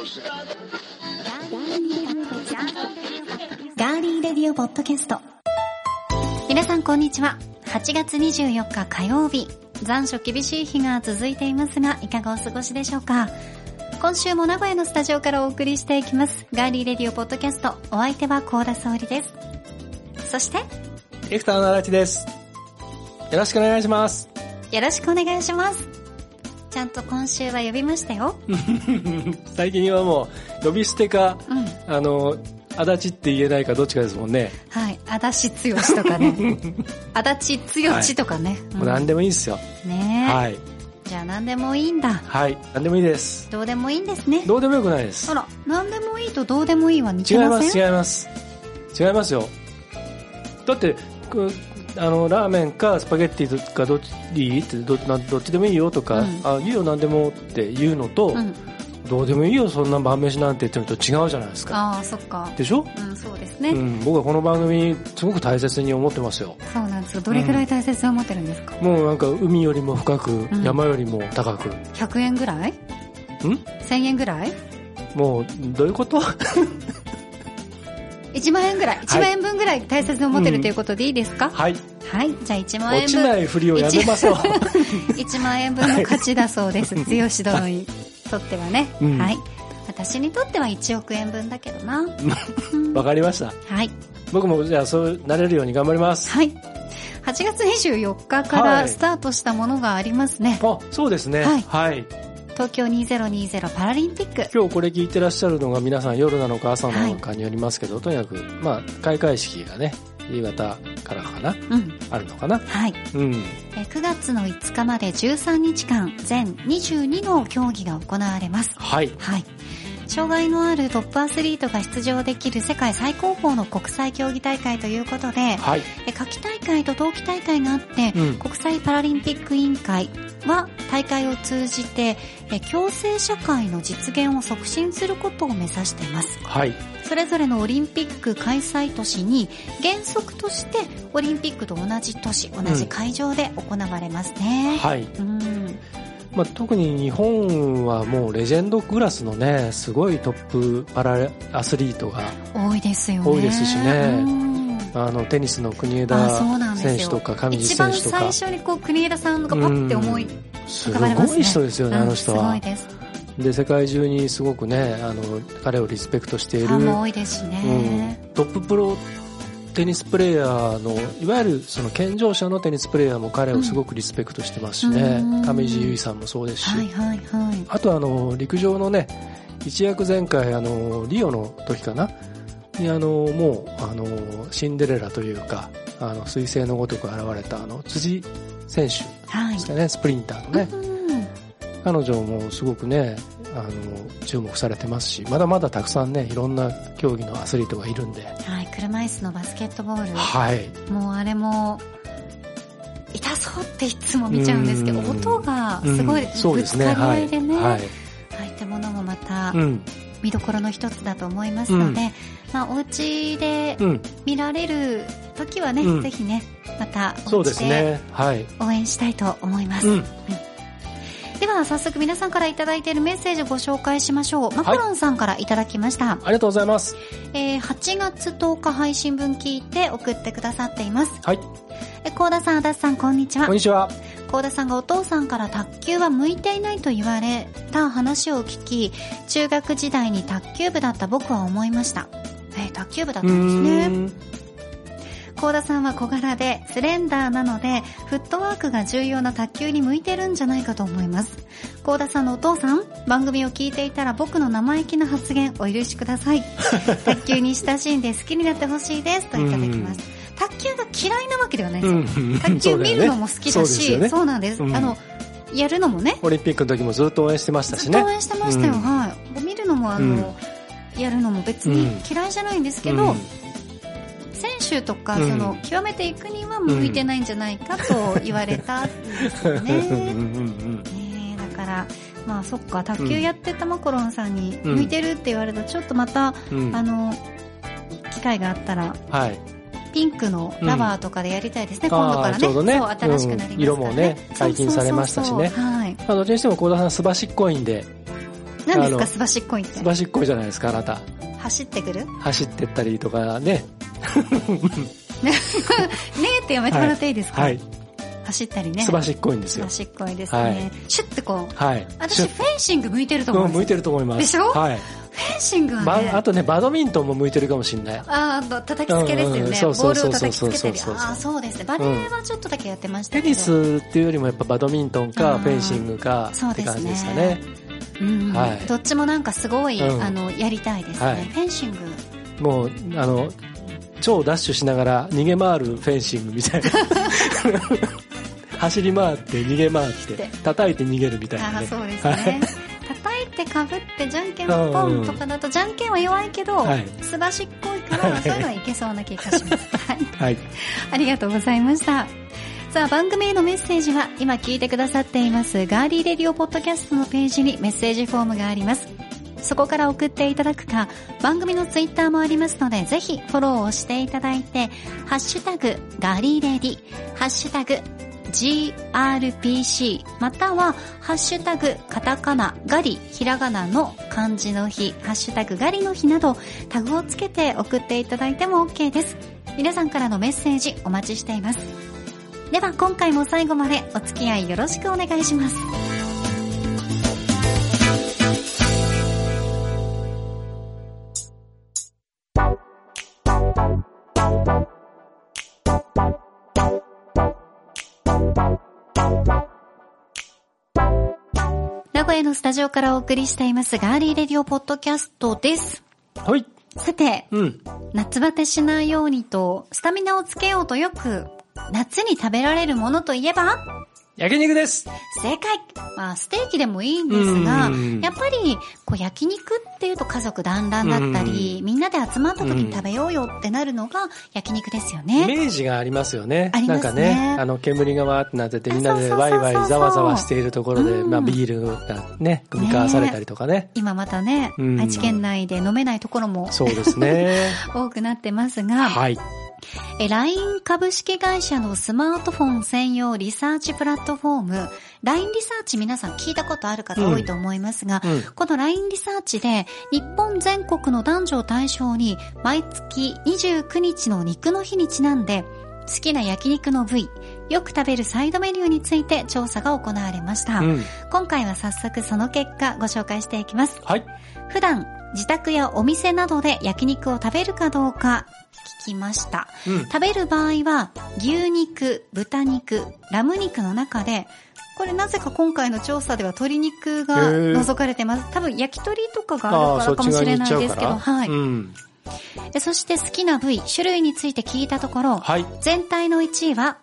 ガーリーレディオポッドキャスト。皆さんこんにちは。8月24日火曜日。残暑厳しい日が続いていますがいかがお過ごしでしょうか？今週も名古屋のスタジオからお送りしていきます。ガーリーレディオポッドキャスト。お相手は高田沙織です。そしてエクターの荒地です。よろしくお願いします。よろしくお願いしますちゃんと今週は呼びましたよ 最近はもう、呼び捨てか、うんあの、足立って言えないかどっちかですもんね。はい足立剛とかね 足立剛とかね、もう何でもいいですよ。ねえ、はい。じゃあ何でもいいんだはい。何でもいいです。どうでもいいんですねどうでもよくないですあ。ら何でもいいとどうでもいいは似違います、てません？違います。違いますよ。だって、くあの、ラーメンかスパゲッティかどっちいい？ってどなどっちでもいいよとか、うん。あ、いいよ何でもって言うのと、うん。どうでもいいよそんな晩飯なんて言ってるのと違うじゃないですか。ああそっか。でしょ？うんそうですね、うん、僕はこの番組すごく大切に思ってますよ。そうなんですよ。どれくらい大切に思ってるんですか、もうなんか海よりも深く、ん。山よりも高く。100円ぐらい？ん ?1000 円ぐらい？もう、どういうこと？1万円ぐらい。1万円分ぐらい大切に思ってるということでいいですか、はい。はいじゃあ1万落ち円分ないふりをやめましょう。1万円分の価値だそうです。剛殿にとってはね、うん。はい。私にとっては1億円分だけどな、う んわかりました。はい。僕もじゃあそうなれるように頑張ります。はい。8月24日からスタートしたものがありますね、あ、そうですね。はい。はい。東京2020パラリンピック。今日これ聞いてらっしゃるのが皆さん夜なのか朝なのかによりますけど、とにかく、まあ、開会式がね、夕方からかな？うん。あるのかな？はい。うん。えー9月の5日まで13日間全22の競技が行われます。はい。はい。障害のあるトップアスリートが出場できる世界最高峰の国際競技大会ということで、はい。え夏季大会と冬季大会があって、うん。国際パラリンピック委員会は大会を通じてえ共生社会の実現を促進することを目指しています。はい。それぞれのオリンピック開催都市に原則としてオリンピックと同じ都市同じ会場で行われますね、はい。うん。まあ、特に日本はもうレジェンドクラスのね、すごいトップパラアスリートが、多いですよね。多いですしね。うんあの、テニスの国あ枝選手とか上地一番選手とか、最初にこう国枝さんがパッて思いす浮かばれますね。ごい人ですよね、あの人は。です。で、世界中にすごくね、あの、彼をリスペクトしている、ね、うん。トッププロテニスプレーヤーの、いわゆるその健常者のテニスプレーヤーも彼をすごくリスペクトしてますしね、うん。上地結衣さんもそうですし、はいはいはい。あとあの、陸上のね、一躍前回あの、リオの時かなにあの、もう、あの、シンデレラというか、あの、彗星のごとく現れたあの、辻選手はいですかね、スプリンターのね、うん彼女もすごくね、あの、注目されてますし、まだまだたくさんね、いろんな競技のアスリートがいるんで、はい車椅子のバスケットボール。はい。もうあれも痛そうっていつも見ちゃうんですけどうん。音がすごいぶつ。かり合いでね。はい。ああい。ったものもまたうん。見どころの一つだと思いますので、うんまあお家でうん。見られる時はね、うんぜひねまたお家ですね。はい。応援したいと思います、うん。では早速皆さんからいただいているメッセージをご紹介しましょうマコロンさんからいただきました、ありがとうございます。えー8月10日配信分聞いて送ってくださっていますはい。え高田さん足立さんこんにちはこんにちは。高田さんがお父さんから卓球は向いていないと言われた話を聞き中学時代に卓球部だった僕は思いましたえー卓球部だったんですね。ん。高田さんは小柄でスレンダーなのでフットワークが重要な卓球に向いてるんじゃないかと思います。高田さんのお父さん番組を聞いていたら僕の生意気な発言お許しください。卓球に親しんで好きになってほしいですといただきます。卓球が嫌いなわけではないですよ、うん。卓球見るのも好きだしよね。そうなんです、うん。あのやるのもね。オリンピックの時もずっと応援してましたしね。ずっと応。援してましたよ、うん。はい。見るのもあの、やるのも別に嫌いじゃないんですけど、うん。選手とか、うん。その極めていくには向いてないんじゃないかと言われたんですよね。だからまあそっか卓球やってたマコロンさんにうん向いてるって言われるとちょっとまた、あの機会があったらはい。ピンクのラバーとかでやりたいですね、うん。今度からね。ね。そう新しくなりますからね、うん。色もね解禁されましたしね。はい。まあ、どっちにしても幸田さん素晴しっこいんで、何ですか？すばしっこいってす。ばしっこいじゃないですか、あなた。走ってくる？ね走ってったりとかね。えってやめてもらっていいですか、はい。走ったりね。すばしっこいんですよすば。しっこいですね。はいシュッてこう。はい。私、フェンシング向いてると思うんです向いてると思います。でしょ？はい。フェンシングはね。ばあとね、バドミントンも向いてるかもしれない。ああの、叩きつけですよね。うんうんボそうそうそうールを叩きつけたり。ああ、そうですね。バレーはちょっとだけやってましたけど。テニスっていうよりもやっぱバドミントンかフェンシングかって感じですかね。うん、はいどっちもなんかすごい、うんあの、やりたいですね。はいフェンシング。もう、あの、超ダッシュしながら逃げ回るフェンシングみたいな。走り回って逃げ回って叩いて逃げるみたいなね。そうですね。叩いてかぶってじゃんけんをポンとかだと、じゃんけんは弱いけど、はいすばしっこいから、そういうのはいけそうな気がします。はい。はい。ありがとうございました。さあ、番組へのメッセージは、今聞いてくださっています、ガーリーレディオポッドキャストのページにメッセージフォームがあります。そこから送っていただくか、番組のツイッターもありますので、ぜひフォローをしていただいて、ハッシュタグ、ガーリーレディ、ハッシュタグ、GRPC、または、ハッシュタグ、カタカナ、ガリ、ひらがなの漢字の日、ハッシュタグ、ガリの日など、タグをつけて送っていただいても OK です。皆さんからのメッセージお待ちしています。では今回も最後までお付き合いよろしくお願いします。名古屋のスタジオからお送りしていますガーリーレディオポッドキャストです。はい。さて、うん。夏バテしないようにと、スタミナをつけようとよく、夏に食べられるものといえば、焼肉です正解まあ、ステーキでもいいんですがうん、やっぱり、こう、焼肉っていうと家族団らんだったり、みんなで集まった時に食べようよってなるのが焼肉ですよイね。メージがありますよね。ありますねなんかね、あの煙がわーってなってて、みんなでワイワイざわざわしているところで、うんまあビールがね、組み交わされたりとかね。今またね、うん愛知県内で飲めないところもそうですね。多くなってますが、はい。え LINE 株式会社のスマートフォン専用リサーチプラットフォーム、LINE リサーチ皆さん聞いたことある方多いと思いますが、うん。この LINE リサーチで日本全国の男女を対象に毎月29日の肉の日にちなんで好きな焼肉の部位、よく食べるサイドメニューについて調査が行われました。うん。今回は早速その結果ご紹介していきます。はい。普段自宅やお店などで焼肉を食べるかどうか聞きました。うん。食べる場合は牛肉、豚肉、ラム肉の中でこれなぜか今回の調査では鶏肉が除かれてます。多分焼き鳥とかがあるからかもしれないですけど、ら。はい、うん。でそして好きな部位、種類について聞いたところ、はい。全体の1位は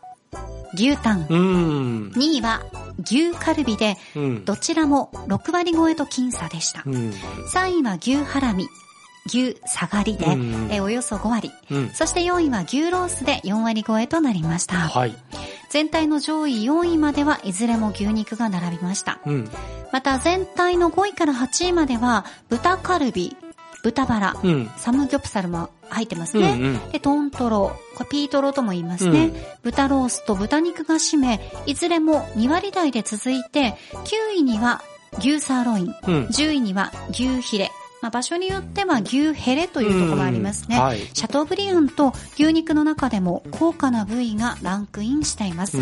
牛タン、うん。2位は牛カルビで、うん。どちらも6割超えと僅差でした。うん。3位は牛ハラミ、牛下がりで、うんえおよそ5割。うん。そして4位は牛ロースで4割超えとなりました。はい。全体の上位4位まではいずれも牛肉が並びました。うん。また全体の5位から8位までは豚カルビ、豚バラ、うん。サムギョプサルも入ってますうん。ね。うん。で、トントロ、これピートロとも言いますね。うん豚ロースと豚肉が占め、いずれも2割台で続いて、9位には牛サーロイン、うん。10位には牛ヒレ、まあ、場所によっては牛ヘレというところもありますね。うんはい。シャトーブリアンと牛肉の中でも高価な部位がランクインしています。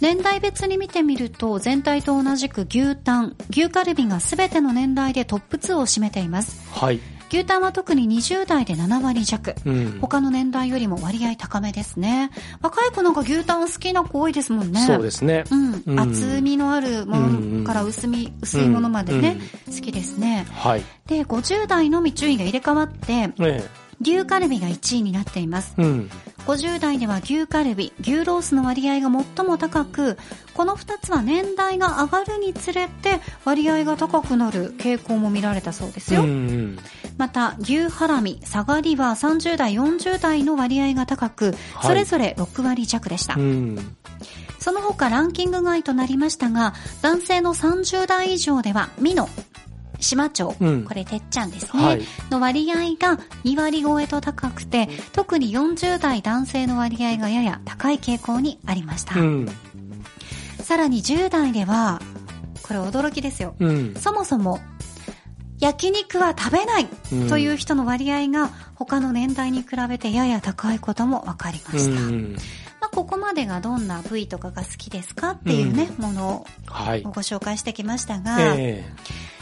うん。年代別に見てみると全体と同じく牛タン、牛カルビが全ての年代でトップ2を占めています。はい。牛タンは特に20代で7割弱。うん。他の年代よりも割合高めですね。若い子なんか牛タン好きな子多いですもんね。そうですね。うん。うん厚みのあるものから薄み、薄いものまでね、好きですね。はい。で、50代のみ順位が入れ替わって、え牛カルビが1位になっています。え。うん。50代では牛カルビ、牛ロースの割合が最も高く、この2つは年代が上がるにつれて割合が高くなる傾向も見られたそうですよ。うん。また、牛ハラミ、下がりは30代、40代の割合が高く、はいそれぞれ6割弱でした。うん。その他ランキング外となりましたが、男性の30代以上では、ミノ、島町、うんこれてっちゃんですね、はい。の割合が2割超えと高くて、特に40代男性の割合がやや高い傾向にありました。うん。さらに10代では、これ驚きですよ。うん。そもそも、焼肉は食べないうんという人の割合が他の年代に比べてやや高いことも分かりました。うんまあ、ここまでがどんな部位とかが好きですかっていうね、ものをはい。ご紹介してきましたが、え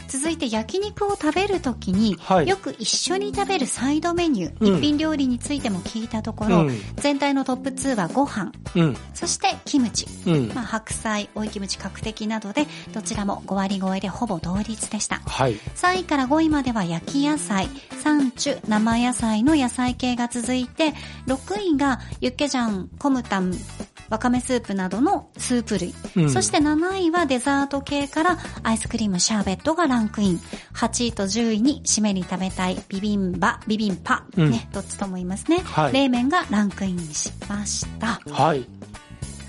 続いて焼肉を食べるときに、はいよく一緒に食べるサイドメニュー、うん一品料理についても聞いたところ、うん全体のトップ2はご飯、えうん。そしてキムチ、うん。まあ、白菜、追いキムチ、角的などで、どちらも5割超えでほぼ同率でした。はい。3位から5位までは焼き野菜、サンチュ、生野菜の野菜系が続いて、6位がユッケジャン、コムタン、わかめスープなどのスープ類。うんそして7位はデザート系からアイスクリーム、シャーベットがランクイン。8位と10位に締めに食べたいビビンバ、ビビンパ。うんね、どっちとも言いますね。はい冷麺がランクインしました。はい。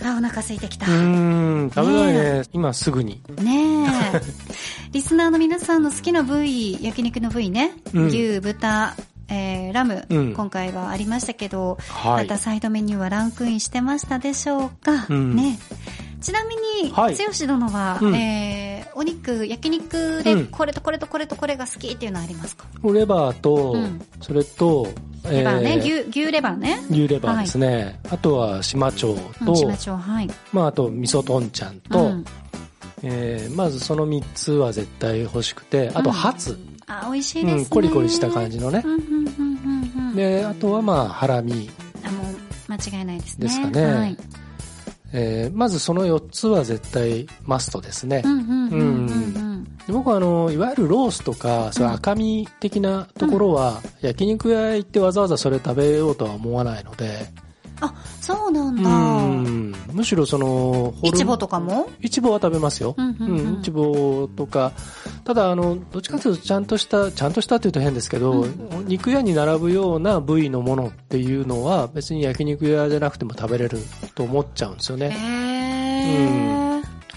あ、お腹空いてきた。うーん、食べたいねね。今すぐに。ねえ。リスナーの皆さんの好きな部位、焼肉の部位ね。うん牛、豚、えー、ラム、うん今回はありましたけど、はいまたサイドメニューはランクインしてましたでしょうか、うんね。ちなみに、はい剛殿は、うんえー、お肉、焼肉でうんこれとこれとこれとこれが好きっていうのはありますか、レバーと、うんそれと、レバーね、えー牛、牛レバーね。牛レバーですね。あとは島町と、うん、しましょう、はい。まああと味噌とんちゃんと、うんえーまずその3つは絶対欲しくて、あとうんハツ。あ、美味しいですね。うん、コリコリした感じのねう。ん、うん、うん、うん、うん。で、あとはまあハラミあ、もう、間違いないですね。ですかね。はい。えーまずその4つは絶対マストですね。僕はあの、いわゆるロースとか、そ赤身的なところは、焼肉屋行ってわざわざそれ食べようとは思わないので、あ、そうなんうだ。ん、むしろその、ホルイチボとかも？イチボは食べますよ。うんうんうんイチボとか、ただあの、どっちかというとちゃんとした、ちゃんとしたっていうと変ですけど、うん肉屋に並ぶような部位のものっていうのは別に焼肉屋じゃなくても食べれると思っちゃうんですよへね。ー。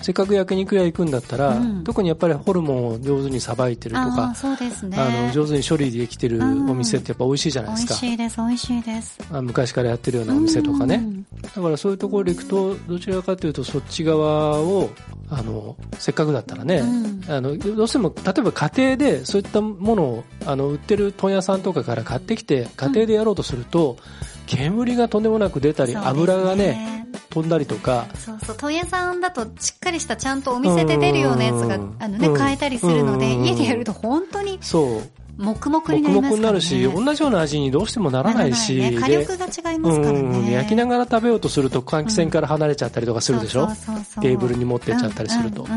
せっかく焼肉屋行くんだったら、うん特にやっぱりホルモンを上手にさばいてるとあかあ、、そうですね。あの、上手に処理できてるうんお店ってやっぱ美味しいじゃない美ですか。味しいです、美味しいです。あ昔からやってるようなお店とかね。うんだからそういうところで行くと、どちらかというとそっち側を、あの、せっかくだったらね、うんあの、どうしても、例えば家庭でそういったものを、あの、売ってる問屋さんとかから買ってきて、家庭でやろうとすると、煙がとんでもなく出たり、そうです油がね、飛んだりとか、そうそう、問屋さんだとしっかりしたちゃんとお店で出るようなやつがうん、あのね、うん。買えたりするので、うん。家でやると本当にそう、黙々になりますからね。になるし、同じような味にどうしてもならないし、ね火力が違いますからうん、ね。焼きながら食べようとすると換気扇から離れちゃったりとかするでしょ、そうテーブルに持ってっちゃったりすると。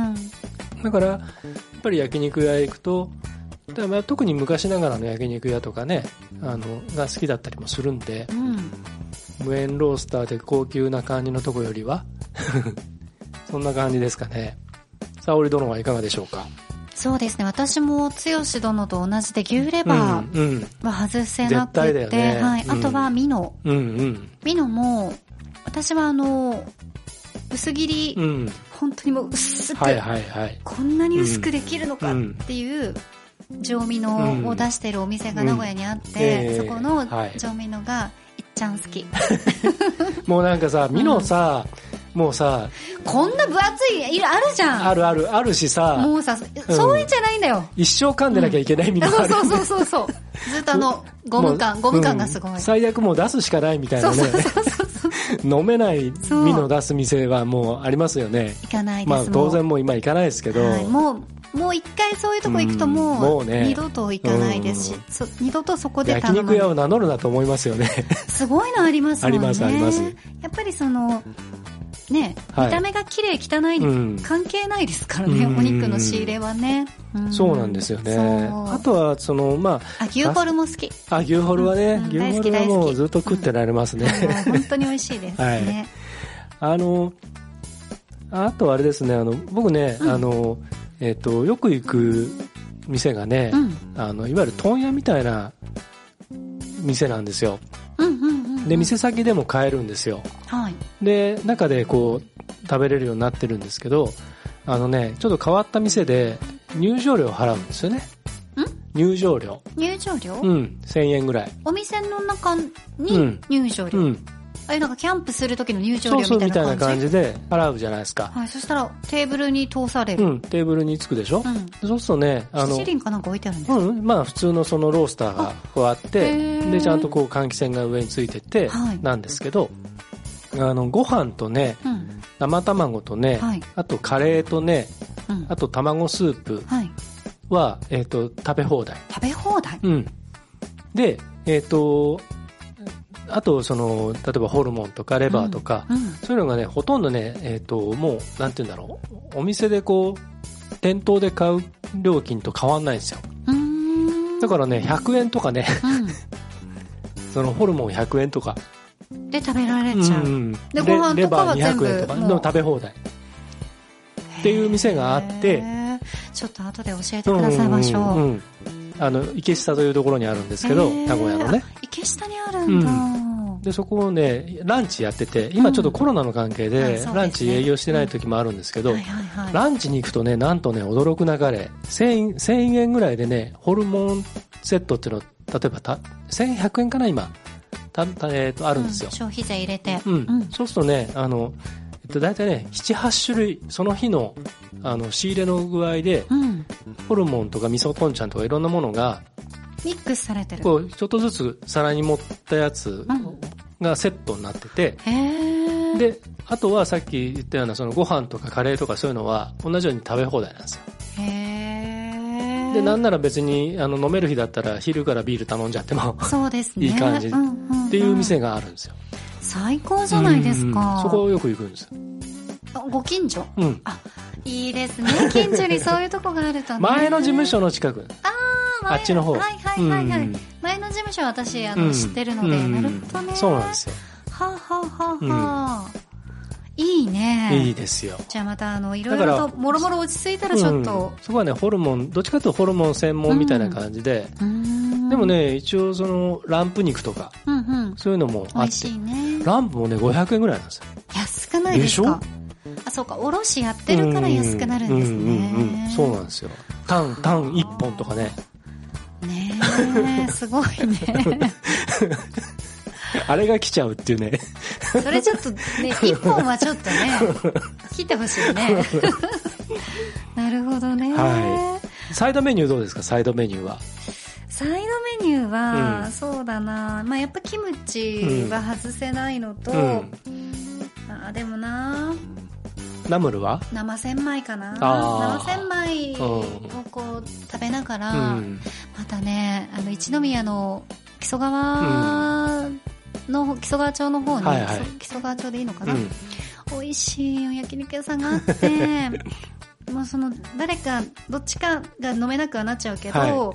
だから、やっぱり焼肉屋へ行くと、だか特に昔ながらの焼肉屋とかね、あの、が好きだったりもするんで、うん無塩ロースターで高級な感じのとこよりは、そんな感じですかね。沙織殿はいかがでしょうか？そうですね。私も、剛殿と同じで牛レバうん、うん、ーは外せなくて、絶対だよねはい。うんあとは、ミノ。うん、うん、ミノも、私はあの、薄切り、うん。本当にもう薄く、はいはいはい。こんなに薄くできるのかっていう、上味のを出してるお店が名古屋にあって、そこのはい上味のが、いっちゃん好き。もうなんかさ、ミノさ、もうさ、こんな分厚い、いるあるじゃんあるある、あるしさ、もうさ、そういうんじゃないんだよ。一生噛んでなきゃいけないミノある。そうそうそうそうそう。ずっとあの、ゴム感、ゴム感がすごい。うん最悪もう出すしかないみたいなね。そうそうそうそう。飲めないミノ出す店はもうありますよね。行かないです。まあ当も然もう今行かないですけど、う、はい、もう、もう一回そういうとこ行くともう、二度と行かないですし、うんそ二度とそこで焼頼まない肉屋を名乗るなと思いますよね。すごいのありますもんね。ありますありますやっぱりその、ね、はい見た目が綺麗汚いにうん関係ないですからね、うんお肉の仕入れはね。んそうなんですよね。あとは、その、まあ、牛ホルも好き。あ、あ、牛ホルはね、うん牛ホルはもうずっと食ってられますね。本当に美味しいですね。あの、あとあれですね、あの、僕ね、うんあの、えっ、と、よく行く店がね、うん。あの、いわゆる問屋みたいな店なんですよ。うんうんうん。で、店先でも買えるんですよ。はい。で、中でこう、食べれるようになってるんですけど、あのね、ちょっと変わった店で入場料を払うんですよね。入場料。入場料、うん、1000円ぐらい。お店の中うにん入場料。うん。あいうなんかキャンプする時の入場そうそう、料みたいみたいな感じな感じで払うじゃないですか。はい、そしたらテーブルに通される。うん、テーブルにつくでしょ、うん。そうするとね、あの七、輪かなんか置いてあるんですか、うん、まあ普通のそのロースターがこうあっへて、ーで、ちゃんとこう換気扇が上についててはい、なんですけど、あの、ご飯とね、うん。生卵とね、はいあとカレーとね、うん。あと卵スープはい。は、えっ、と、食べ放題。食べ放題？うん。で、えっ、と、あと、その、例えばホルモンとかレバーとか、うん。そういうのがね、ほとんどね、えっ、と、もう、なんて言うんだろう。お店でこう、店頭で買う料金と変わんないんですよ。うーん。だからね、100円とかね、う そのホルモン100円とか。ん。で、食べられちゃう。んでご飯とかはレレバー200円とかの食べ放題。っていう店があってちょっと後で教えてくださいましょう。んんんあの、池下というところにあるんですけど、へー名古屋のね。あ池下にあるんだ。で、そこをね、ランチやってて、今ちょっとコロナの関係でランチ営業してない時もあるんですけどはい、はいはい。ランチに行くとね、なんとね、驚くなかれ、1000 1000円ぐらいでね、ホルモンセットっていうの、例えばた、1100円かな、今。た、たえっ、と、あるんですよう。消費税入れて。うん。そうするとね、あの、えっと、大体ね、7、8種類、その日の、あの、仕入れの具合で、うん。ホルモンとか味噌とんちゃんとかいろんなものが、ミックスされてる。こう、ちょっとずつ皿に盛ったやつうんがセットになってて、へー。で、あとはさっき言ったようなそのご飯とかカレーとかそういうのは同じように食べ放題なんですよ。で、なんなら別にあの飲める日だったら昼からビール頼んじゃってもそうですね。いい感じうんうんうんっていう店があるんですよ。最高じゃないですうんか。そこをよく行くんですご近所？うん。いいですね。近所にそういうとこがあるとね。前の事務所の近く。あー前あっちの方はいはいはいはい。うん前の事務所は私、あの、うん知ってるので、うんなるほどね。そうなんですよ。はあ、はあはあはあ、いいね。いいですよ。じゃあまた、あの、いろいろと、もろもろ落ち着いたらちょっとうん、そこはね、ホルモン、どっちかというとホルモン専門みたいな感じで、うーんでも、ね、一応その、ランプ肉とか、うんうん。そういうのもあって、しいね。ランプもね、500円ぐらいなんですよ。安くないですか？あ、そうか、おろしやってるから安くなるんですうんうんうんね。そうなんですよ。タン、タン1本とかね。ねえ、すごいね。あれが来ちゃうっていうね。それちょっとね、一本はちょっとね、切ってほしいね。なるほどね。はサイドメニューどうですか？サイドメニューは。サイドメニューは、うん。そうだな、まあ、やっぱキムチは外せないのと、うん。あでもな。ナムルは？生千枚かな。生千枚をこう食べながら、うん。またねあの一宮の木曽川の、木曽川町の方に、はいはい。木曽川町でいいのかな、うん。美味しいお焼肉屋さんがあって もうその誰かどっちかが飲めなくはなっちゃうけど、は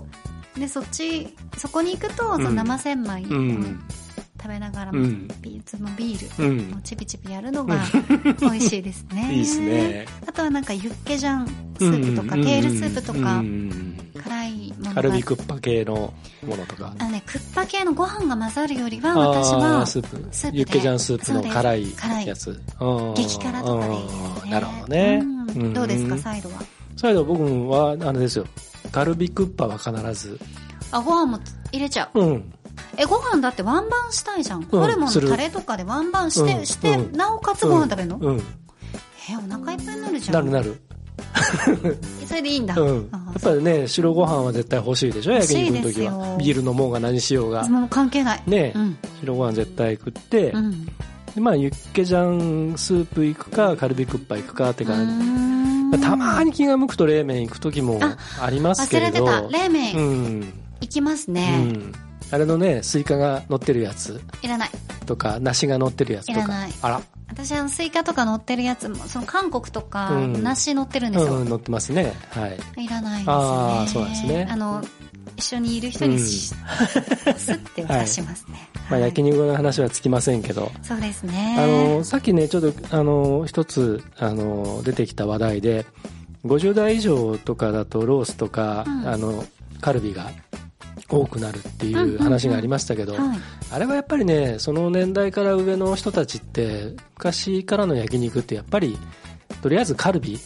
でそっちそこに行くとその生千枚をうん。食べながらも、うん。ビーツのビール、うん。もうチビチビやるのが 美味しいですね。いいですね。あとはなんかユッケジャンスープとか、うんケールスープとか、うん辛いものが。カルビクッパ系のものとか。あのねクッパ系のご飯が混ざるよりはあ私はースープ。スープで。ユッケジャンスープの辛いやつ。うん激辛とかでいいですね。うんなるほどね。うん。どうですかんサイドは？サイド僕は、あれですよ。カルビクッパは必ず。あご飯も入れちゃう。うん。えご飯だってワンバンしたいじゃん、うん。ホルモンのタレとかでワンバンして、うん。して、うん。なおかつご飯食べるの、うん。えお腹いっぱいになるじゃなんるなる。それでいいんだ、うん。やあっぱりね、白ご飯は絶対欲しいでしょ？焼欲しい肉の時は。ビール飲もうが何しようが。もう関係ない。ねうん。白ご飯絶対食って。う、ん。でまあユッケジャンスープ行くか、カルビクッパ行くかって感じ。たまに気が向くと冷麺行く時もありますけれど。忘れてた。冷麺、うん。いきますうね、ん。あれのね、スイカが乗ってるやつ。いらない。とか、梨が乗ってるやつとか。いらない。あら。私あのスイカとか乗ってるやつもその韓国とかうん。梨乗ってるんですよ、うん、乗ってますね。はい。いらないですね。あーそうなんですね。あの一緒にいる人にし、スッて 渡しますね、まあ、はい。焼肉の話はつきませんけど。そうですね。あの、さっきね、ちょっと、あの、一つ、あの、出てきた話題で、50代以上とかだとロースとか、うん。あの、カルビが多くなるっていう話がありましたけど、はい。あれはやっぱりね、その年代から上の人たちって、昔からの焼肉ってやっぱり、とりあえずカルビ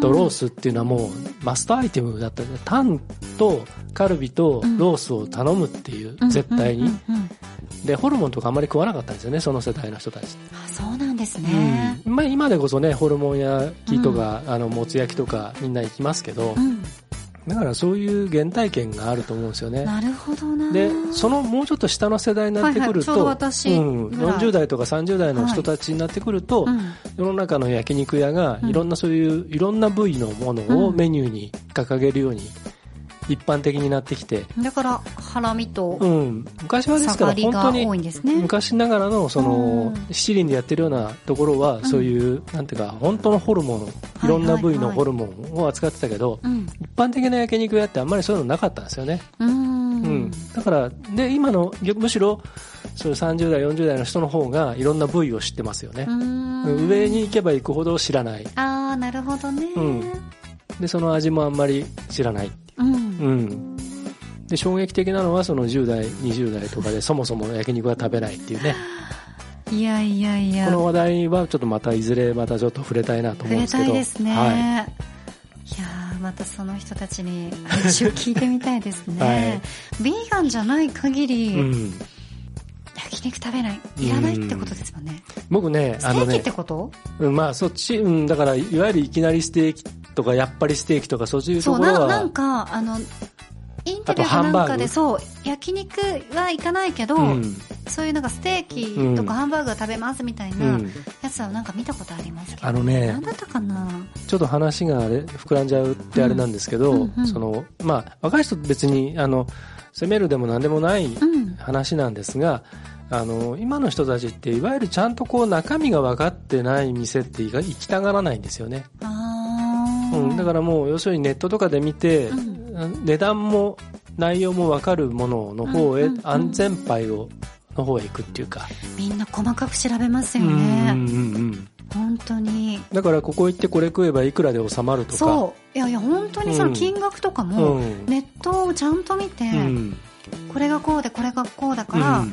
とロースっていうのはもうマストアイテムだった。ね。タンとカルビとロースを頼むっていう、絶対に。うんうんうん。うんでホルモンとかあんまり食わなかったんですよねその世代の人たち、あそうなんですね、うん。まあ、今でこそねホルモン焼きとか、あのもつ焼きとかみんな行きますけど、うんだからそういう原体験があると思うんですよね。なるほどな。でそのもうちょっと下の世代になってくると、はいはいうん、ぐら。い40代とか30代の人たちになってくると、うん。世の中の焼肉屋がうん。いろんなそういういろんな部位のものをメニューに掲げるように一般的になってきて、だからハラミとうん、昔はですから本当に多いんですね。昔ながらのそのうん。七輪でやってるようなところはん。そういうなんていうか本当のホルモンいろんな部位のホルモンを扱ってたけどうん。一般的な焼肉屋ってあんまりそういうのなかったんですよね。うん。うん、だからで今のむしろそういう30代40代の人の方がいろんな部位を知ってますよね。う、ん。上に行けば行くほど知らない。ああなるほどね。うん。でその味もあんまり知らない、うん。うん、で衝撃的なのはその10代20代とかでそもそも焼肉は食べないっていうね。いやいやいや。この話題はちょっとまたいずれまたちょっと触れたいなと思うんですけど。触れたいですね、はい。い、やーまたその人たちに話を聞いてみたいですね、はい。ビーガンじゃない限り、うん、焼肉食べない。いらないってことですもんね、僕ねステーキっあのねてこと？うんまあそっち、うん、だからいわゆるいきなりステーキとかやっぱりステーキとかそういうとそうころは。ななんかあのインタビューかなんかでそう焼肉は行かないけど、うん。そういうなんかステーキとかハンバーグを食べますみたいなうん。やつはなんか見たことありますけど、あのねなんだったかな？ちょっと話があれ膨らんじゃうってあれなんですけど、うんうんうん。そのまあ、若い人別にあの責めるでも何でもないうん。話なんですが、あの今の人たちっていわゆるちゃんとこう中身が分かってない店って行きたがらないんですよね、うん、だからもう要するにネットとかで見て、うん。値段も内容も分かるものの方へ、うんうんうん。安全牌をの方へ行くっていうか、みんな細かく調べますようんね、うんうん。本当に。だからここ行ってこれ食えばいくらで収まるとか。そう。いやいや本当にその金額とかも、うん。ネットをちゃんと見て、うん。これがこうでこれがこうだから、うん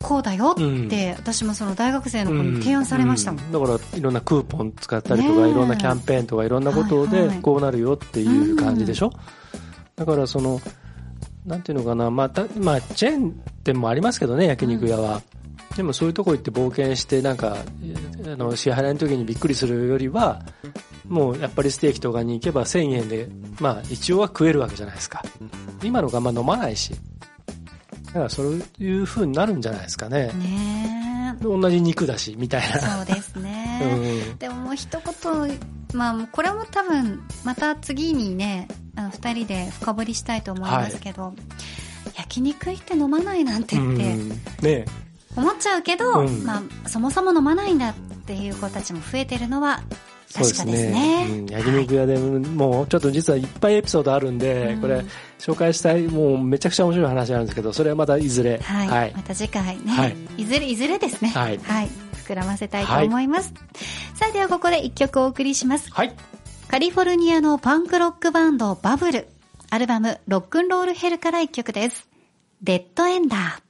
こうだよって、うん。私もその大学生の子に提案されましたもん、うん。だからいろんなクーポン使ったりとか、いろんなキャンペーンとかいろんなことでこうなるよっていう感じでしょ、だからそのなんていうのかな、まあたまあ、チェーン店もありますけどね焼肉屋は、でもそういうとこ行って冒険してなんかあの支払いの時にびっくりするよりはもうやっぱりステーキとかに行けば1000円で、まあ、一応は食えるわけじゃないですか。今のがあんま飲まないしだからそういう風になるんじゃないですかね。ね同じ肉だしみたいえな。そうですね、うん。でももう一言まあこれも多分また次にねあの二人で深掘りしたいと思いますけど、焼肉行って飲まないなんてってうん。ね思っちゃうけど、うん。まあ、そもそも飲まないんだっていう子たちも増えてるのはそうですすね。ね。うん、焼肉屋で、もうちょっと実はいっぱいエピソードあるんで、うんこれ紹介したいもうめちゃくちゃ面白い話あるんですけどそれはまたいずれ。はい、はい。また次回ね、はい。い、ずれいずれですね。はい。膨らませたいと思います、さあではここで一曲お送りします。はい。カリフォルニアのパンクロックバンドバブル。アルバムロックンロールヘルから一曲です。デッドエンダー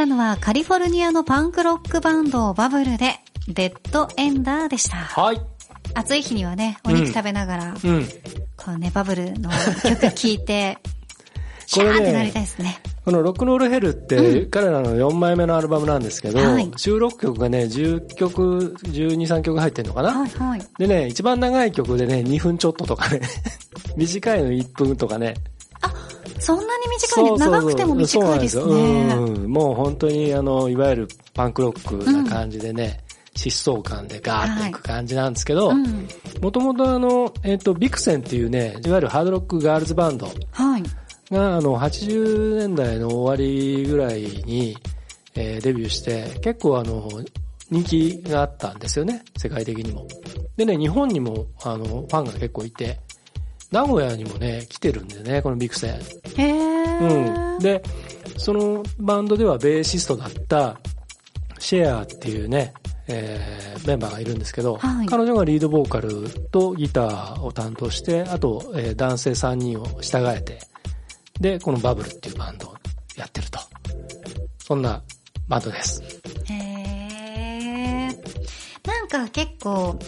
したのはカリフォルニアのパンクロックバンドバブルで、デッドエンダーでした。はい。暑い日にはね、お肉食べながら、うん。こうね、バブルの曲聴いて、シ これねャーってなりたいですね。このロックノールヘルって、彼らの4枚目のアルバムなんですけど、はい収録曲がね、10曲、12、3曲入ってんのかな、はいはい。でね、一番長い曲でね、2分ちょっととかね、短いの1分とかね。そんなに短いね。長くても短いですね。そうなんですようん。もう本当にあの、いわゆるパンクロックな感じでね、疾走感でガーッといく感じなんですけど、うん。もともとあの、えっ、と、ビクセンっていうね、いわゆるハードロックガールズバンドはい。が、あの、80年代の終わりぐらいに、えーデビューして、結構あの、人気があったんですよね、世界的にも。でね、日本にも、あの、ファンが結構いて、名古屋にもね、来てるんでね、このビクセン。へー。うん。で、そのバンドではベーシストだった、シェアっていうね、えーメンバーがいるんですけど、はい彼女がリードボーカルとギターを担当して、あと、えー男性3人を従えて、で、このバブルっていうバンドをやってると。そんなバンドです。へー。なんか結構、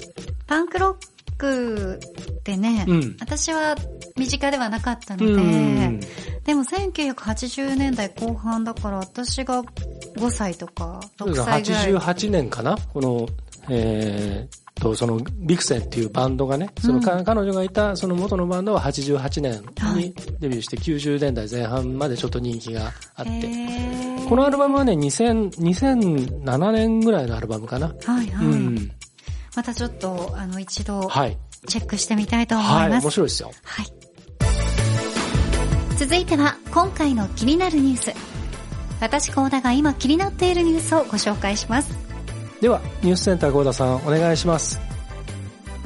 パンクロックってね、うん私は身近ではなかったので、うんでも1980年代後半だから私が5歳とか6それが歳ぐらい。88年かな？この、えーと、そのビクセンっていうバンドがね、そのか、彼女がいたその元のバンドは88年はいにデビューして90年代前半までちょっと人気があって、このアルバムはね、2000 2007年ぐらいのアルバムかな。はいはい。うん。またちょっと、あの、一度、はい。チェックしてみたいと思はいい、ます。面白いですよ。はい。続いては、今回の気になるニュース。私、コーダが今気になっているニュースをご紹介します。では、ニュースセンター合田さん、お願いします。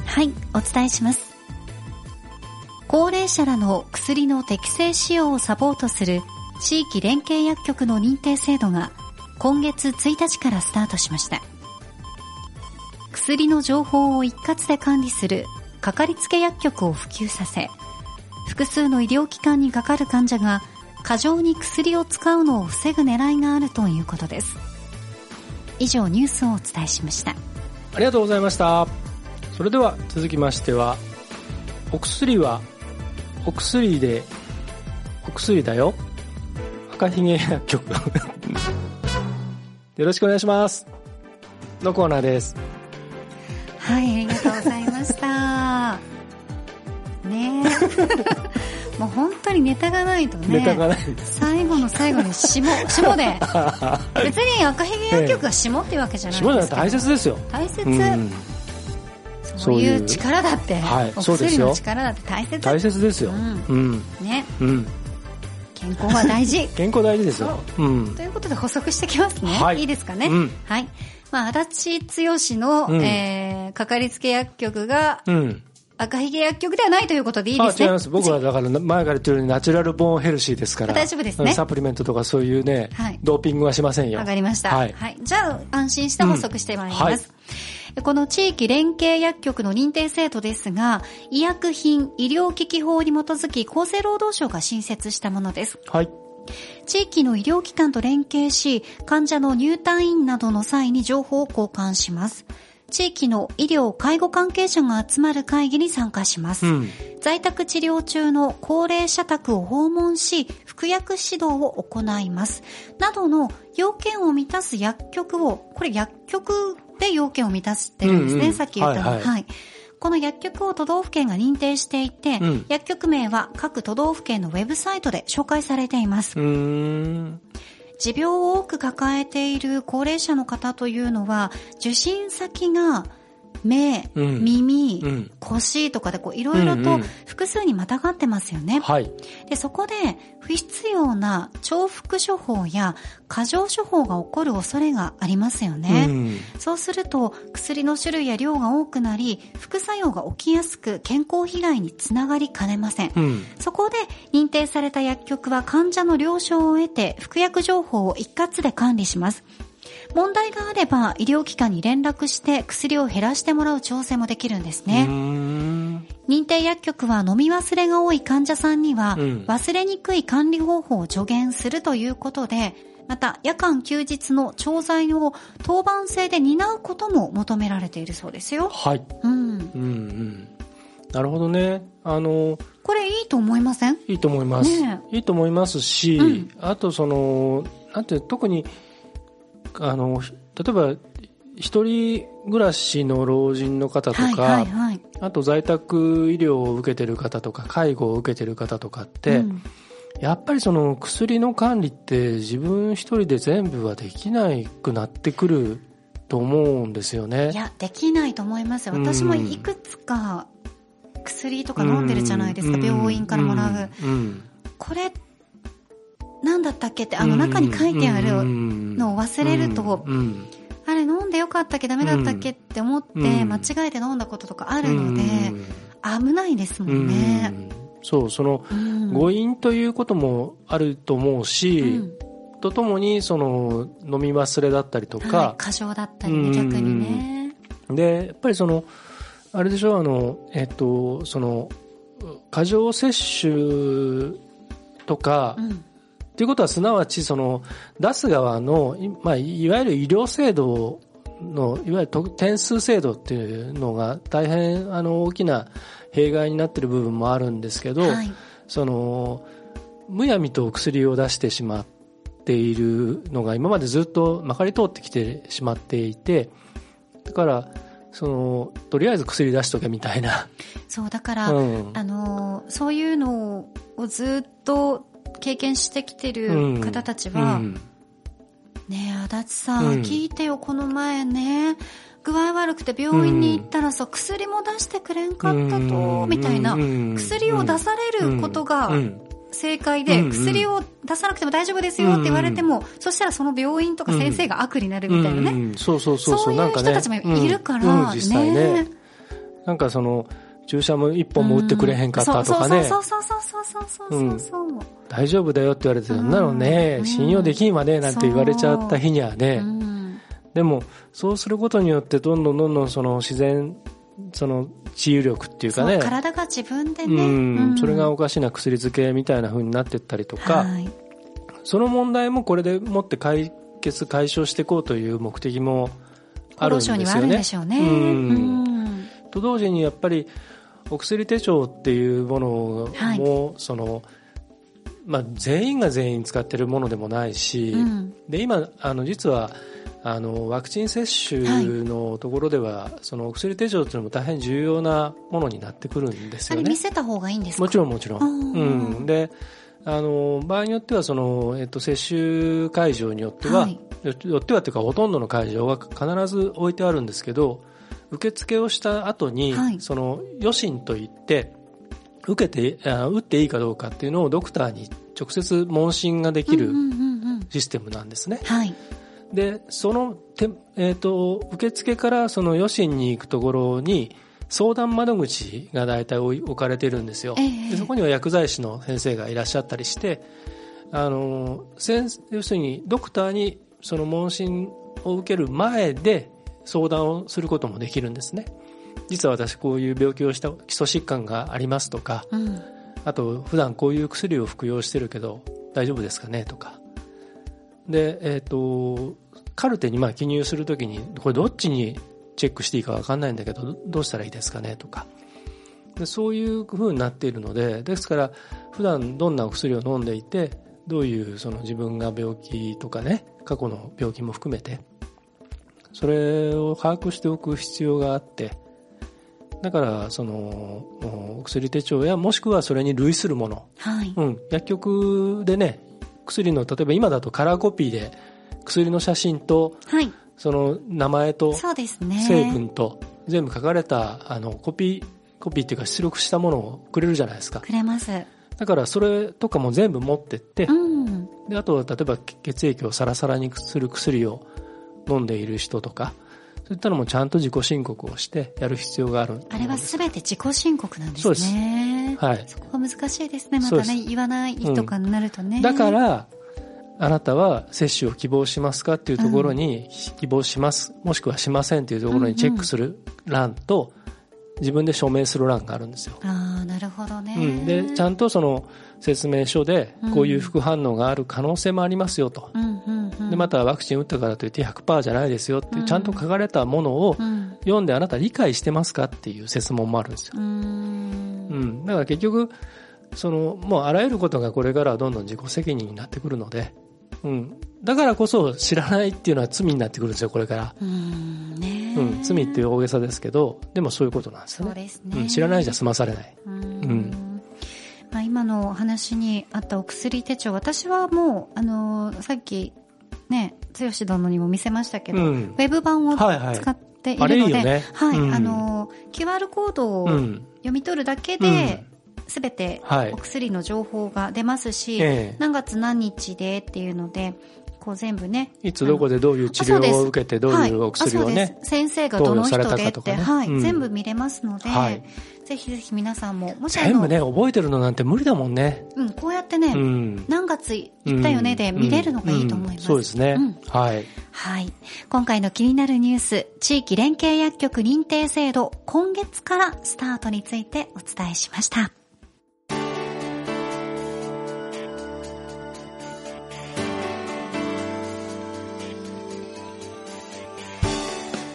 はい、お伝えします。高齢者らの薬の適正使用をサポートする地域連携薬局の認定制度が今月1日からスタートしました。薬の情報を一括で管理するかかりつけ薬局を普及させ、複数の医療機関にかかる患者が過剰に薬を使うのを防ぐ狙いがあるということです。以上ニュースをお伝えしました。ありがとうございました。それでは、続きましては、お薬は、お薬で、お薬だよ。赤ひげ薬局。よろしくお願いします。のコーナーです。もう本当にネタがないとね。ネタがないです。最後の最後に霜、霜で。別に赤ひげ薬局が霜っていうわけじゃないですけど。大切ですよ。大切。うん。そういう力だって。はいお薬の力だって大切。大切ですよ。うんうん。ね。うん。健康は大事。健康大事ですよ。うんと。いうことで補足してきますね。はいいいですかね。うんはい。まあ、足立剛の、うんえー、かかりつけ薬局がうん。赤ひげ薬局ではないということでいいですね。あ、違います。僕はだから前から言ってるようにナチュラルボーンヘルシーですから。大丈夫ですねうんサプリメントとかそういうね、はいドーピングはしませんよ。わかりました。ははいい。じゃあ、安心して補足してまいります。うんはいこの地域連携薬局の認定制度ですが、医薬品医療機器法に基づき厚生労働省が新設したものです。はい。地域の医療機関と連携し、患者の入退院などの際に情報を交換します。地域の医療・介護関係者が集まる会議に参加します。うん。在宅治療中の高齢者宅を訪問し、服薬指導を行います。などの要件を満たす薬局を、これ薬局で要件を満たしてるんですね、うんうんさっき言ったの。はいはいこの薬局を都道府県が認定していて、うん薬局名は各都道府県のウェブサイトで紹介されています。持病を多く抱えている高齢者の方というのは、受診先が目、うん耳、うん腰とかでこういろいろとうんうん複数にまたがってますよね。はい。で、そこで不必要な重複処方や過剰処方が起こる恐れがありますよね。うん。そうすると薬の種類や量が多くなり副作用が起きやすく健康被害につながりかねません。うん。そこで認定された薬局は患者の了承を得て服薬情報を一括で管理します。問題があれば医療機関に連絡して薬を減らしてもらう調整もできるんですね。認定薬局は飲み忘れが多い患者さんには、うん忘れにくい管理方法を助言するということで、また、夜間休日の調剤を当番制で担うことも求められているそうですよ。はい。うん。うんうん。なるほどね。あの、これいいと思いません？いいと思います。ねいいと思いますし、うんあとその、なんて、特に、あの、例えば、一人暮らしの老人の方とか、はいはいはい。あと在宅医療を受けてる方とか、介護を受けてる方とかって、うんやっぱりその薬の管理って自分一人で全部はできなくなってくると思うんですよね。いや、できないと思いますよ。私もいくつか薬とか飲んでるじゃないですか、うん病院からもらう。うんこれ、なんだったっけって、あの中に書いてあるのを忘れると、あれ飲んでよかったっけダメだったっけって思って、うん間違えて飲んだこととかあるので、うん。危ないですもんね。うん。そう、その、うん。誤飲ということもあると思うし、うん。とともに、その、飲み忘れだったりとはいか、過剰だったりね、うん。逆にね。で、やっぱりその、あれでしょ、あの、えっと、その、過剰摂取とか、うん。っていうことはすなわちその出す側のい,、まあ、いわゆる医療制度のいわゆると点数制度っていうのが大変あの大きな弊害になっている部分もあるんですけど、はい。そのむやみと薬を出してしまっているのが今までずっとまかり通ってきてしまっていてだからそのとりあえず薬出しとけみたいな、そう、だから、うんあのーそういうのをずっと経験してきてる方たちは、うん。ねえ、足立さん、うん。聞いてよ、この前ね、具合悪くて病院に行ったらさ、薬も出してくれんかったと、みたいな、薬を出されることがうん。正解で、うん。薬を出さなくても大丈夫ですよって言われても、そしたらその病院とか先生が悪になるみたいなね。うん。うん。そうそうそうそう。いう人たちもいるから、ね。なんかその注射も一本も打ってくれへんかったとかね。そうそうそうそうそうそうそう大丈夫だよって言われて、そんなのね、信用できんわね、なんて言われちゃった日にはね。でも、そうすることによって、どんどんどんどんその自然、その治癒力っていうかね。体が自分でね。それがおかしな薬漬けみたいな風になってったりとか、その問題もこれでもって解決、解消していこうという目的もあるんですよね。しょうね。うん。と同時にやっぱりお薬手帳っていうものも、はい。そのまあ、全員が全員使ってるものでもないし、うん。で今あの実はあのワクチン接種のところでは、そのお薬手帳っていうのも大変重要なものになってくるんですよね。見。せた方がいいんですか？もちろんもちろん。うん、であの場合によってはその、えっと、接種会場によっては、はい。よよってはというかほとんどの会場は必ず置いてあるんですけど受付をした後に、はいその予診といって受けてあ打っていいかどうかっていうのをドクターに直接問診ができるシステムなんですね。はい。でそのて、えー、と受付からその予診に行くところに相談窓口が大体置かれてるんですよ、ええでそこには薬剤師の先生がいらっしゃったりしてあの先要するにドクターにその問診を受ける前で相談をすることもできるんですね。実は私こういう病気をした基礎疾患がありますとかうん。あと普段こういう薬を服用してるけど大丈夫ですかねとか。でえっ、とカルテにまあ記入するときにこれどっちにチェックしていいか分かんないんだけどどどうしたらいいですかねとか。でそういう風になっているのでですから普段どんなお薬を飲んでいてどういうその自分が病気とかね過去の病気も含めてそれを把握しておく必要があってだからそのお薬手帳やもしくはそれに類するものはい。うん、薬局でね薬の例えば今だとカラーコピーで薬の写真とはい。その名前とそうですね。成分と全部書かれたあのコピーコピーっていうか出力したものをくれるじゃないですかくれます。だからそれとかも全部持ってって、うん。であとは例えば血液をサラサラにする薬を飲んでいる人とかそういったのもちゃんと自己申告をしてやる必要があるあれはすべて自己申告なんですね。はいそこが難しいですね。またね、言わないとかになるとね。だか、ら、あなたは接種を希望しますかっていうところに、希望します、もしくはしませんっていうところにチェックする欄と、自分で署名する欄があるんですよ。ああ、なるほどね。うん、で、ちゃんとその説明書でうん、こういう副反応がある可能性もありますよと。うんうんうんでまたワクチン打ったからといって100%じゃないですよってちゃんと書かれたものをうん。読んであなた理解してますかっていう説問もあるんですよ。うーん。うん、だから結局そのもうあらゆることがこれからはどんどん自己責任になってくるので、うん、だからこそ知らないっていうのは罪になってくるんですよこれから、うーん。ねうん、罪っていう大げさですけどでもそういうことなんですよそうねですね、うん、知らないじゃ済まされない、うーん。うん。まあ、今のお話にあったお薬手帳私はもうあのーさっきね剛殿にも見せましたけど、うん。ウェブ版をはいはい。使っているので、いよね。はい、うん。あのー QR コードをうん。読み取るだけで、すべてはい。お薬の情報が出ますし、ええ。何月何日でっていうので、こう全部ね。いつどこでどういう治療を受けてどういうお薬をね先生がどの人でって、はい、うん。全部見れますので、はいぜひぜひ皆さんも、もし全部ね覚えてるのなんて無理だもんね、うん、こうやってね、うん、何月行ったよねで見れるのがいいと思います。うん。そうですね、うん。はい。はい。今回の気になるニュース、地域連携薬局認定制度、今月からスタートについてお伝えしました。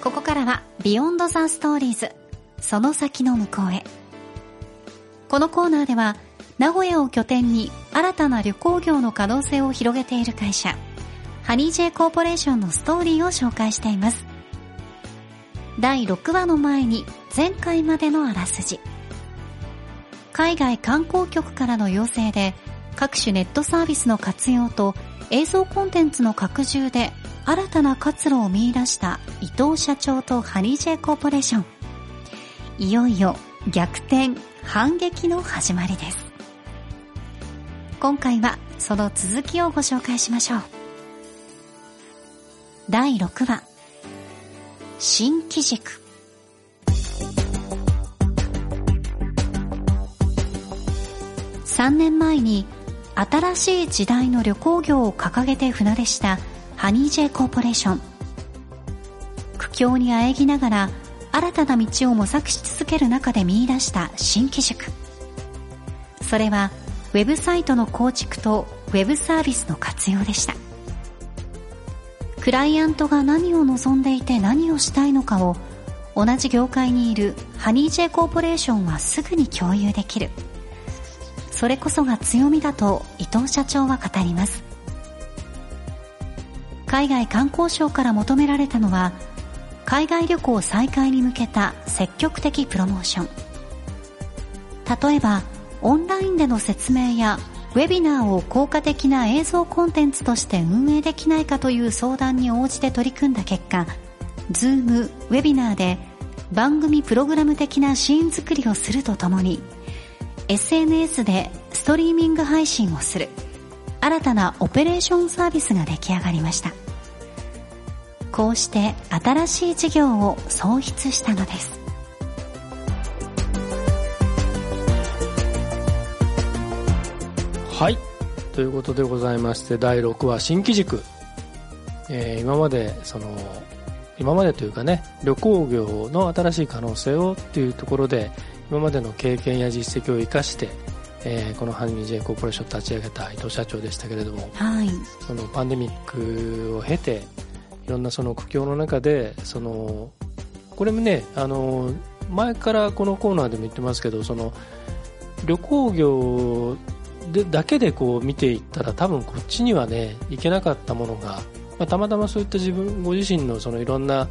ここからは、 Beyond the Stories、その先の向こうへ。このコーナーでは、名古屋を拠点に新たな旅行業の可能性を広げている会社、ハニー J コーポレーションのストーリーを紹介しています。第6話の前に前回までのあらすじ。海外観光局からの要請で各種ネットサービスの活用と映像コンテンツの拡充で新たな活路を見出した伊藤社長とハニー J コーポレーション。いよいよ逆転、反撃の始まりです。今回はその続きをご紹介しましょう。第6話新機軸3年前に新しい時代の旅行業を掲げて船出したハニー J コーポレーション苦境にあえぎながら新たな道を模索し続ける中で見出した新機軸それはウェブサイトの構築とウェブサービスの活用でした。クライアントが何を望んでいて何をしたいのかを同じ業界にいるハニー J コーポレーションはすぐに共有できる。それこそが強みだと伊藤社長は語ります。海外観光省から求められたのは海外旅行再開に向けた積極的プロモーション例えばオンラインでの説明やウェビナーを効果的な映像コンテンツとして運営できないかという相談に応じて取り組んだ結果、ズーム、ウェビナーで番組プログラム的なシーン作りをするとともに、SNS でストリーミング配信をする、新たなオペレーションサービスが出来上がりました。こうして新しい事業を創出したのです。はい。ということでございまして、第6話、新機軸。えー今まで、その、今までというかね、旅行業の新しい可能性をっていうところで、今までの経験や実績を生かして、えーこのハニー J コーポレーションを立ち上げた伊藤社長でしたけれども、はい。そのパンデミックを経て、いろんなその苦境の中で、その、これもね、あの、前からこのコーナーでも言ってますけど、その、旅行業でだけでこう見ていったら多分こっちにはね、いけなかったものが、まあ、たまたまそういった自分、ご自身のそのいろんな、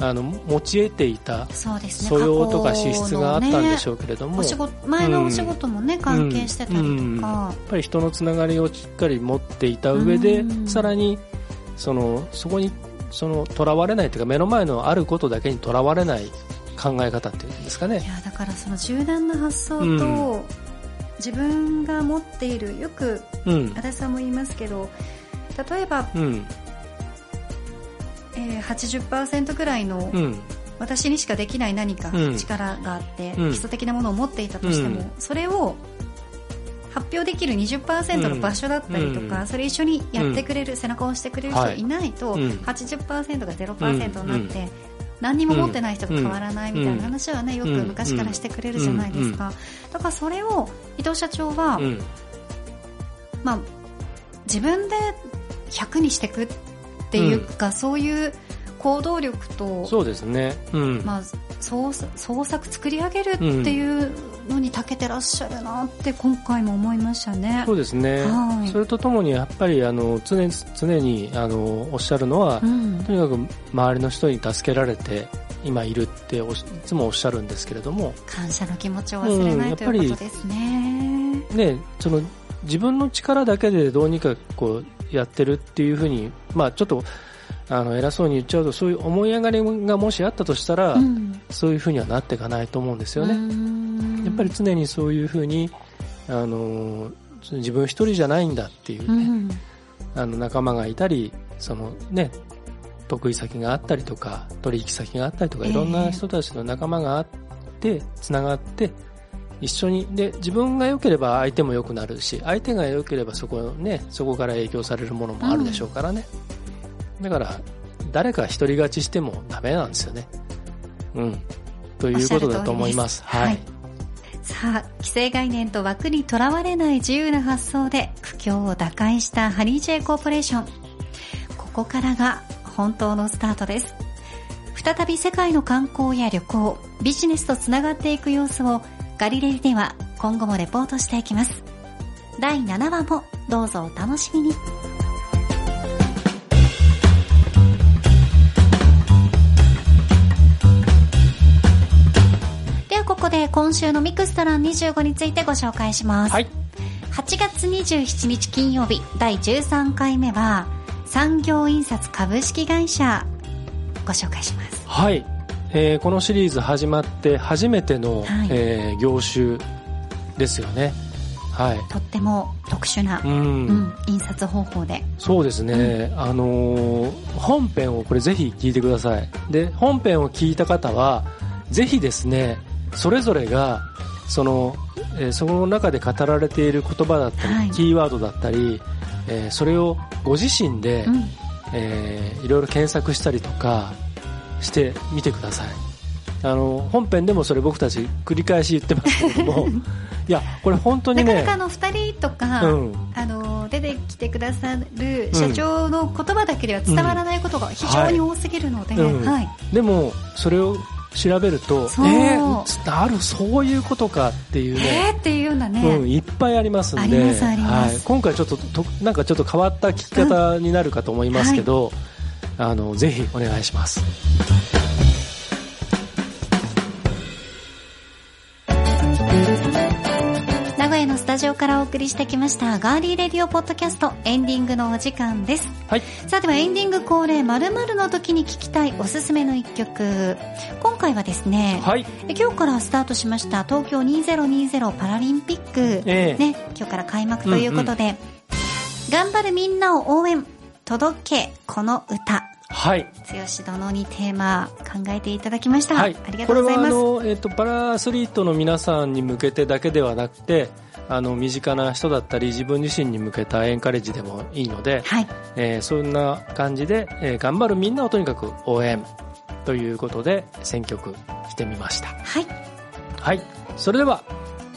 あの、持ち得ていたそうですね。素養とか資質があったんでしょょうけれども、お仕事、前のお仕事もね、関係してたりとうんかや。っぱり人のつながりをしっかり持っていた上で、うんさらにそのそこにその囚われないというか目の前のあることだけにとらわれない考え方っていうんですかね。いや、だからその柔軟な発想と、うん。自分が持っている、よく、うん、足立さんも言いますけど、例えば、うん、えー、80%ぐらいの、うん、私にしかできない何かうん。力があって、うん。基礎的なものを持っていたとしても、うん。それを発表できる20%の場所だったりとか、うん。それ一緒にやってくれる、背中を押してくれる人がいないと、はい。うん80%が0%になって、何にも持ってない人が変わらないみたいな話はね、よく昔からしてくれるじゃないですか。だからそれを伊藤社長は、うん、まあ、自分で100にしていくっっていうか、そういう行動力と、そうですね。うん。まあ、創創作作り上げるっていうのに長けてらっしゃるなって今回も思いましたね。そうですねはい。それとともに、やっぱり、あの、常に、常に、あの、おっしゃるのはう、んとにかく周りの人に助けられて、今いるっていつもおっしゃるんですけれども、感謝の気持ちを忘れない、うんということですね。ね、その自分の力だけでどうにかこうやってるっていうふうに、まあ、ちょっとあの偉そうに言っちゃうとそういう思い上がりがもしあったとしたら、うんそういうふうにはなっていかないと思うんですよね。やっぱり常にそういうふうにあの自分一人じゃないんだっていうね、うんあの仲間がいたりそのね得意先があったりとか取引先があったりとかええ。いろんな人たちの仲間があってつながって一緒にで自分が良ければ相手も良くなるし相手が良ければそこ,、ね、そこから影響されるものもあるでしょうからね、だから誰か一人勝ちしてもダメなんですよね。うん。ということだと思います。はいさあ、既成概念と枠にとらわれない自由な発想で苦境を打開したハニー J コーポレーション。ここからが本当のスタートです。再び世界の観光や旅行、ビジネスとつながっていく様子をガリレリでは今後もレポートしていきます。第7話もどうぞお楽しみに。今週のミクストラン25についてご紹介します。はい。8月27日金曜日第13回目は産業印刷株式会社ご紹介します。はい、えーこのシリーズ始まって初めての、はい。えー業種ですよね。はい。とっても特殊な、ううんん、印刷方法で。そうですね、あのー本編をこれぜひ聞いてください。で本編を聞いた方はぜひですねそれぞれがその、えーその中で語られている言葉だったり、はい。キーワードだったり、えーそれをご自身で、うん、えーいろいろ検索したりとかしてみてください。あの本編でもそれ僕たち繰り返し言ってますけれども いやこれ本当にねなかなかあの2人とか、うん。あの出てきてくださる社長の言葉だけでは伝わらないことが非常に多すぎるので、でもそれを調べるとえー、あるそういうことかっていうえね、ーっていうようなね、うん、いっぱいありますんで。はい、今回ちょっととなんかちょっと変わった聞き方になるかと思いますけど、あのぜひお願いします送りしてきましたガーリーレディオポッドキャストエンディングのお時間です。はい。さあではエンディング恒例〇〇の時に聞きたいおすすめの一曲。今回はですね、はい。え今日からスタートしました東京2020パラリンピック、ええ。ね、今日から開幕ということで、頑張るみんなを応援届けこの歌。はい。剛殿にテーマ考えていただきました、はい、ありがとうございます。これはあの、えっとパラアスリートの皆さんに向けてだけではなくてあの身近な人だったり自分自身に向けたエンカレッジでもいいので、はい。えーそんな感じで、えー頑張るみんなをとにかく応援ということで選曲してみました。はい。はい。それでは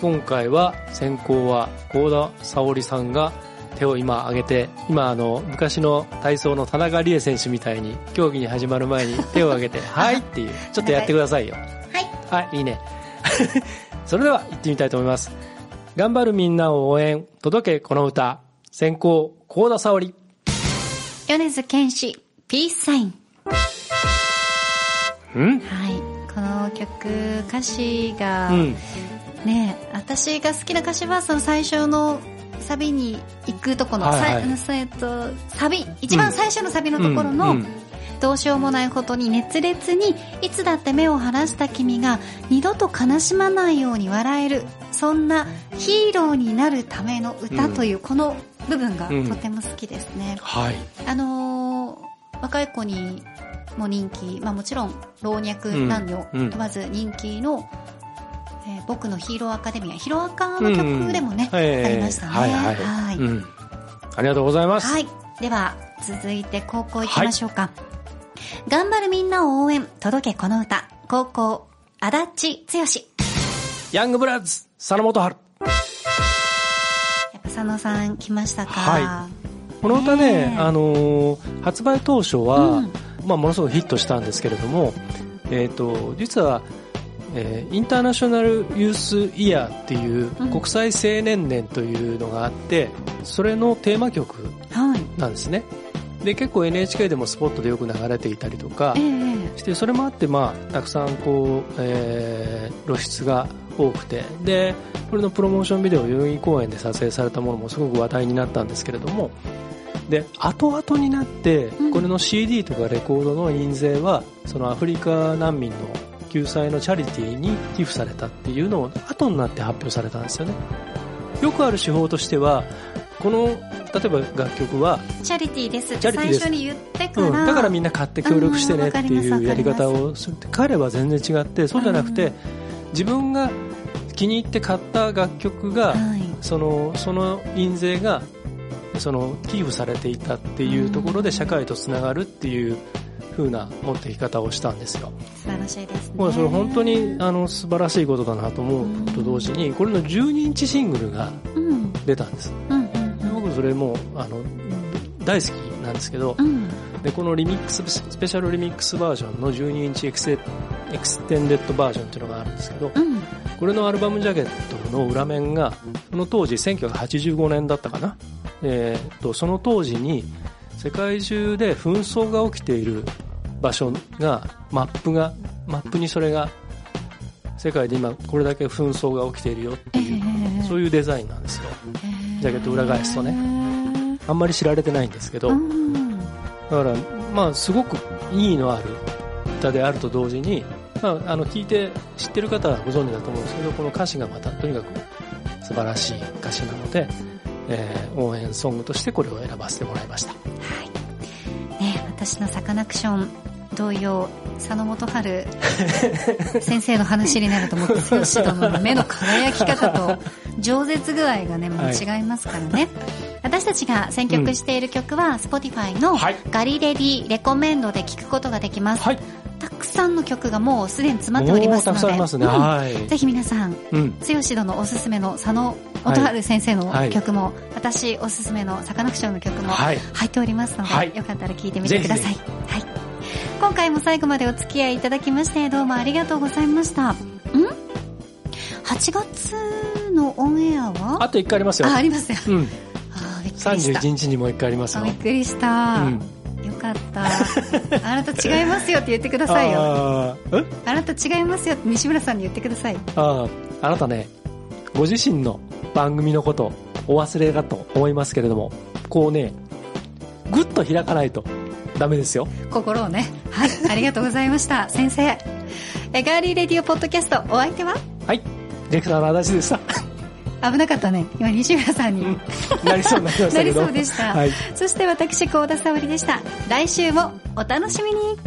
今回は先行は幸田沙織さんが手を今上げて今あの昔の体操の田中理恵選手みたいに競技に始まる前に手を上げて「はい」っていうちょっとやってくださいよ。はい。はいいいね。それでは行ってみたいと思います頑張るみんなを応援。届けこの歌。先行幸田沙織。米津玄師ピースサインうん？はい。この曲歌詞が、うん。ね私が好きな歌詞はその最初のサビに行くとこの、はいはい。さえっとサビ一番最初のサビのところの、うんうん。どうしようもないことに熱烈にいつだって目を晴らした君が二度と悲しまないように笑えるそんなヒーローになるための歌というこの部分がうん。とても好きですね、はい。あのー若い子にも人気、まあ、もちろん老若男女問わず人気の、えー僕のヒーローアカデミアヒロアカの曲でもね、ありましたね。はいはい、はい。うん、ありがとうございます、はい。では、続いて高校行きましょうか。頑張るみんなを応援、届けこの歌。高校、足立剛。ヤングブラッズ佐野元春。やっぱ佐野さん来ましたか、はこの歌ねあのー発売当初は、うん。まあ、ものすごくヒットしたんですけれども、えー、と実は、えーインターナショナルユースイヤーっていううん。国際青年年というのがあってそれのテーマ曲はい。なんですねで結構 NHK でもスポットでよく流れていたりとかええしてそれもあって、まあ、たくさんこう、えー露出が多くてでこれのプロモーションビデオ代々木公園で撮影されたものもすごく話題になったんですけれどもで後々になってうん。これの CD とかレコードの印税はそのアフリカ難民の救済のチャリティーに寄付されたっていうのを後になって発表されたんですよね。よくある手法としてはこの例えば楽曲はチャリティーですってチャリティーです最初に言ってから、うん、だからみんな買って協力してねっていうやり方をするって彼は全然違ってそうじゃなくて自分が気に入って買った楽曲がはい。そのその印税がその寄付されていたっていうところで社会とつながるっていう風な持っていき方をしたんですよ。素晴らしいですね。まあそれ本当にあの素晴らしいことだなと思うと同時にこれの12インチシングルがうん。出たんです。うんそれもうあの大好きなんですけどうん。うん。でこのリミックススペシャルリミックスバージョンの12インチエクセエクステンデッドバージョンっていうのがあるんですけどうん。これのアルバムジャケットの裏面がその当時1985年だったかな、えーっとその当時に世界中で紛争が起きている場所がマップがマップにそれが世界で今これだけ紛争が起きているよっていう、そういいうデザインなんですようジャケット裏返すとね。あんまり知られてないんですけど、だから、まあ、すごく意義のある歌であると同時に、まあ、あの聞いて知ってる方はご存知だと思うんですけどこの歌詞がまたとにかく素晴らしい歌詞なので、えー応援ソングとしてこれを選ばせてもらいましたはい。ね、私のサカナクション同様、佐野元春先生の話になるともう剛殿の目の輝き方と饒舌具合がね、もう違いますからね。私たちが選曲している曲は、Spotify のはい。ガリレディレコメンドで聴くことができます。はい。たくさんの曲がもうすでに詰まっておりますので、ね、うん。はい。ぜひ皆さん、うん。剛殿おすすめの佐野元春先生のはい曲も、私おすすめのサカナクションの曲もはい。入っておりますので、はい。よかったら聞いてみてください。ぜはい、今回も最後までお付き合いいただきましてどうもありがとうございました。ん ?8 月のオンエアは？あと1回ありますよ。あありますよ。うん、あーびっくりした。31日にもう1回ありますよ。あびっくりした、うん。よかった。あなた違いますよって言ってくださいよ。ああなた違いますよって西村さんに言ってください。あーあなたねご自身の番組のことお忘れかと思いますけれどもこうねぐっと開かないとダメですよ。心をねはいありがとうございました。先生。えガーリーレディオポッドキャストお相手は？はい。ディレクターの足立でした。危なかったね。今西村さんに。なりそうになりました なりそうでした。はい。そして私幸田沙織でした。来週もお楽しみに